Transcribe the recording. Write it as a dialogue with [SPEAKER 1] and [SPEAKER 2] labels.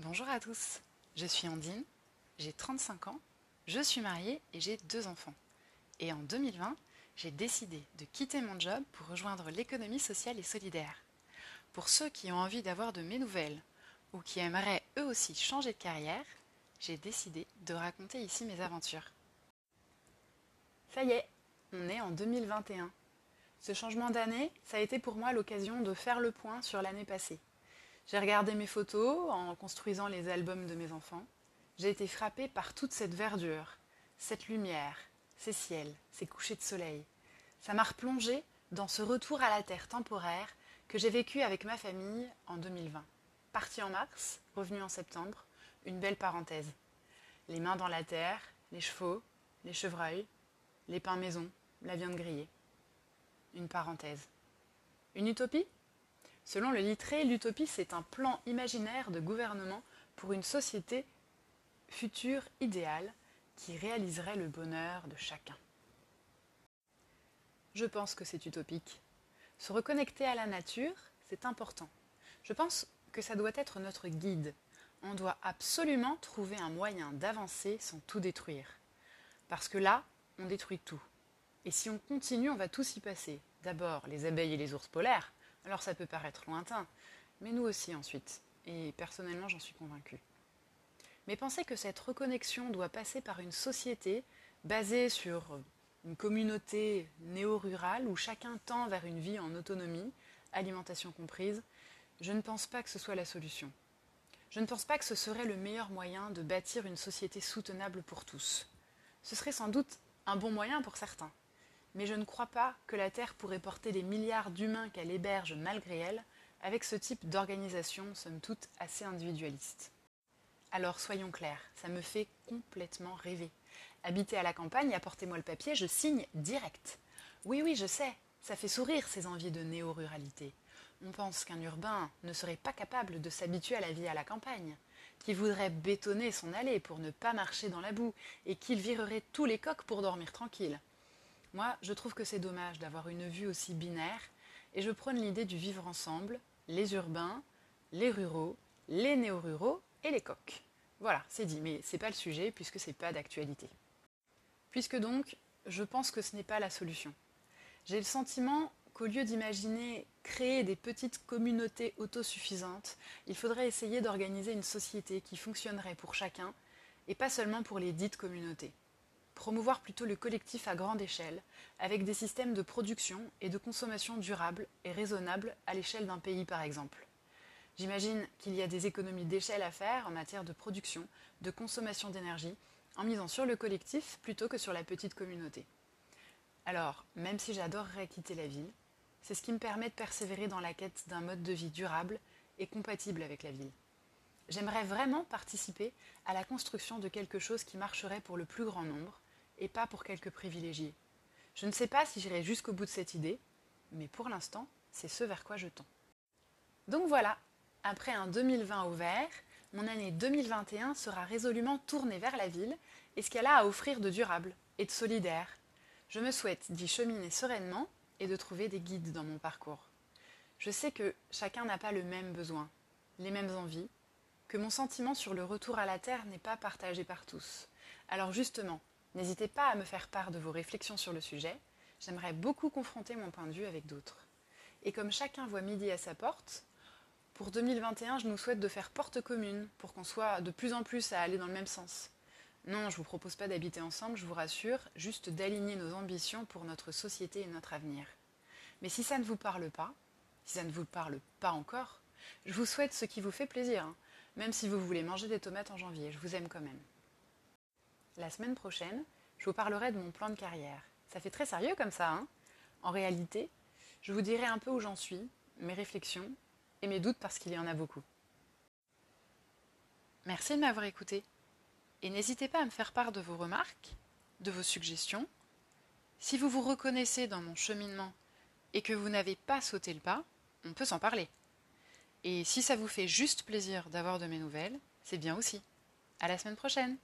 [SPEAKER 1] Bonjour à tous, je suis Andine, j'ai 35 ans, je suis mariée et j'ai deux enfants. Et en 2020, j'ai décidé de quitter mon job pour rejoindre l'économie sociale et solidaire. Pour ceux qui ont envie d'avoir de mes nouvelles ou qui aimeraient eux aussi changer de carrière, j'ai décidé de raconter ici mes aventures. Ça y est, on est en 2021. Ce changement d'année, ça a été pour moi l'occasion de faire le point sur l'année passée. J'ai regardé mes photos en construisant les albums de mes enfants. J'ai été frappée par toute cette verdure, cette lumière, ces ciels, ces couchers de soleil. Ça m'a replongée dans ce retour à la terre temporaire que j'ai vécu avec ma famille en 2020. Parti en mars, revenu en septembre, une belle parenthèse. Les mains dans la terre, les chevaux, les chevreuils, les pains maison, la viande grillée. Une parenthèse. Une utopie? Selon le littré, l'utopie, c'est un plan imaginaire de gouvernement pour une société future idéale qui réaliserait le bonheur de chacun. Je pense que c'est utopique. Se reconnecter à la nature, c'est important. Je pense que ça doit être notre guide. On doit absolument trouver un moyen d'avancer sans tout détruire. Parce que là, on détruit tout. Et si on continue, on va tous y passer. D'abord les abeilles et les ours polaires, alors ça peut paraître lointain, mais nous aussi ensuite. Et personnellement, j'en suis convaincue. Mais penser que cette reconnexion doit passer par une société basée sur une communauté néo-rurale où chacun tend vers une vie en autonomie, alimentation comprise, je ne pense pas que ce soit la solution. Je ne pense pas que ce serait le meilleur moyen de bâtir une société soutenable pour tous. Ce serait sans doute un bon moyen pour certains, mais je ne crois pas que la Terre pourrait porter les milliards d'humains qu'elle héberge malgré elle, avec ce type d'organisation, somme toute, assez individualiste. Alors soyons clairs, ça me fait complètement rêver. Habiter à la campagne, apportez-moi le papier, je signe direct. Oui, oui, je sais, ça fait sourire ces envies de néo-ruralité. On pense qu'un urbain ne serait pas capable de s'habituer à la vie à la campagne, qu'il voudrait bétonner son allée pour ne pas marcher dans la boue, et qu'il virerait tous les coques pour dormir tranquille. Moi, je trouve que c'est dommage d'avoir une vue aussi binaire, et je prône l'idée du vivre ensemble, les urbains, les ruraux, les néo-ruraux et les coqs. Voilà, c'est dit, mais c'est pas le sujet puisque c'est pas d'actualité. Puisque donc, je pense que ce n'est pas la solution. J'ai le sentiment qu'au lieu d'imaginer créer des petites communautés autosuffisantes, il faudrait essayer d'organiser une société qui fonctionnerait pour chacun et pas seulement pour les dites communautés promouvoir plutôt le collectif à grande échelle, avec des systèmes de production et de consommation durables et raisonnables à l'échelle d'un pays par exemple. J'imagine qu'il y a des économies d'échelle à faire en matière de production, de consommation d'énergie, en misant sur le collectif plutôt que sur la petite communauté. Alors, même si j'adorerais quitter la ville, c'est ce qui me permet de persévérer dans la quête d'un mode de vie durable et compatible avec la ville. J'aimerais vraiment participer à la construction de quelque chose qui marcherait pour le plus grand nombre, et pas pour quelques privilégiés. Je ne sais pas si j'irai jusqu'au bout de cette idée, mais pour l'instant, c'est ce vers quoi je tends. Donc voilà, après un 2020 au vert, mon année 2021 sera résolument tournée vers la ville et ce qu'elle a à offrir de durable et de solidaire. Je me souhaite d'y cheminer sereinement et de trouver des guides dans mon parcours. Je sais que chacun n'a pas le même besoin, les mêmes envies, que mon sentiment sur le retour à la Terre n'est pas partagé par tous. Alors justement, N'hésitez pas à me faire part de vos réflexions sur le sujet. J'aimerais beaucoup confronter mon point de vue avec d'autres. Et comme chacun voit midi à sa porte, pour 2021, je nous souhaite de faire porte commune pour qu'on soit de plus en plus à aller dans le même sens. Non, je ne vous propose pas d'habiter ensemble, je vous rassure, juste d'aligner nos ambitions pour notre société et notre avenir. Mais si ça ne vous parle pas, si ça ne vous parle pas encore, je vous souhaite ce qui vous fait plaisir, hein. même si vous voulez manger des tomates en janvier, je vous aime quand même. La semaine prochaine, je vous parlerai de mon plan de carrière. Ça fait très sérieux comme ça, hein? En réalité, je vous dirai un peu où j'en suis, mes réflexions et mes doutes parce qu'il y en a beaucoup. Merci de m'avoir écouté. Et n'hésitez pas à me faire part de vos remarques, de vos suggestions. Si vous vous reconnaissez dans mon cheminement et que vous n'avez pas sauté le pas, on peut s'en parler. Et si ça vous fait juste plaisir d'avoir de mes nouvelles, c'est bien aussi. À la semaine prochaine!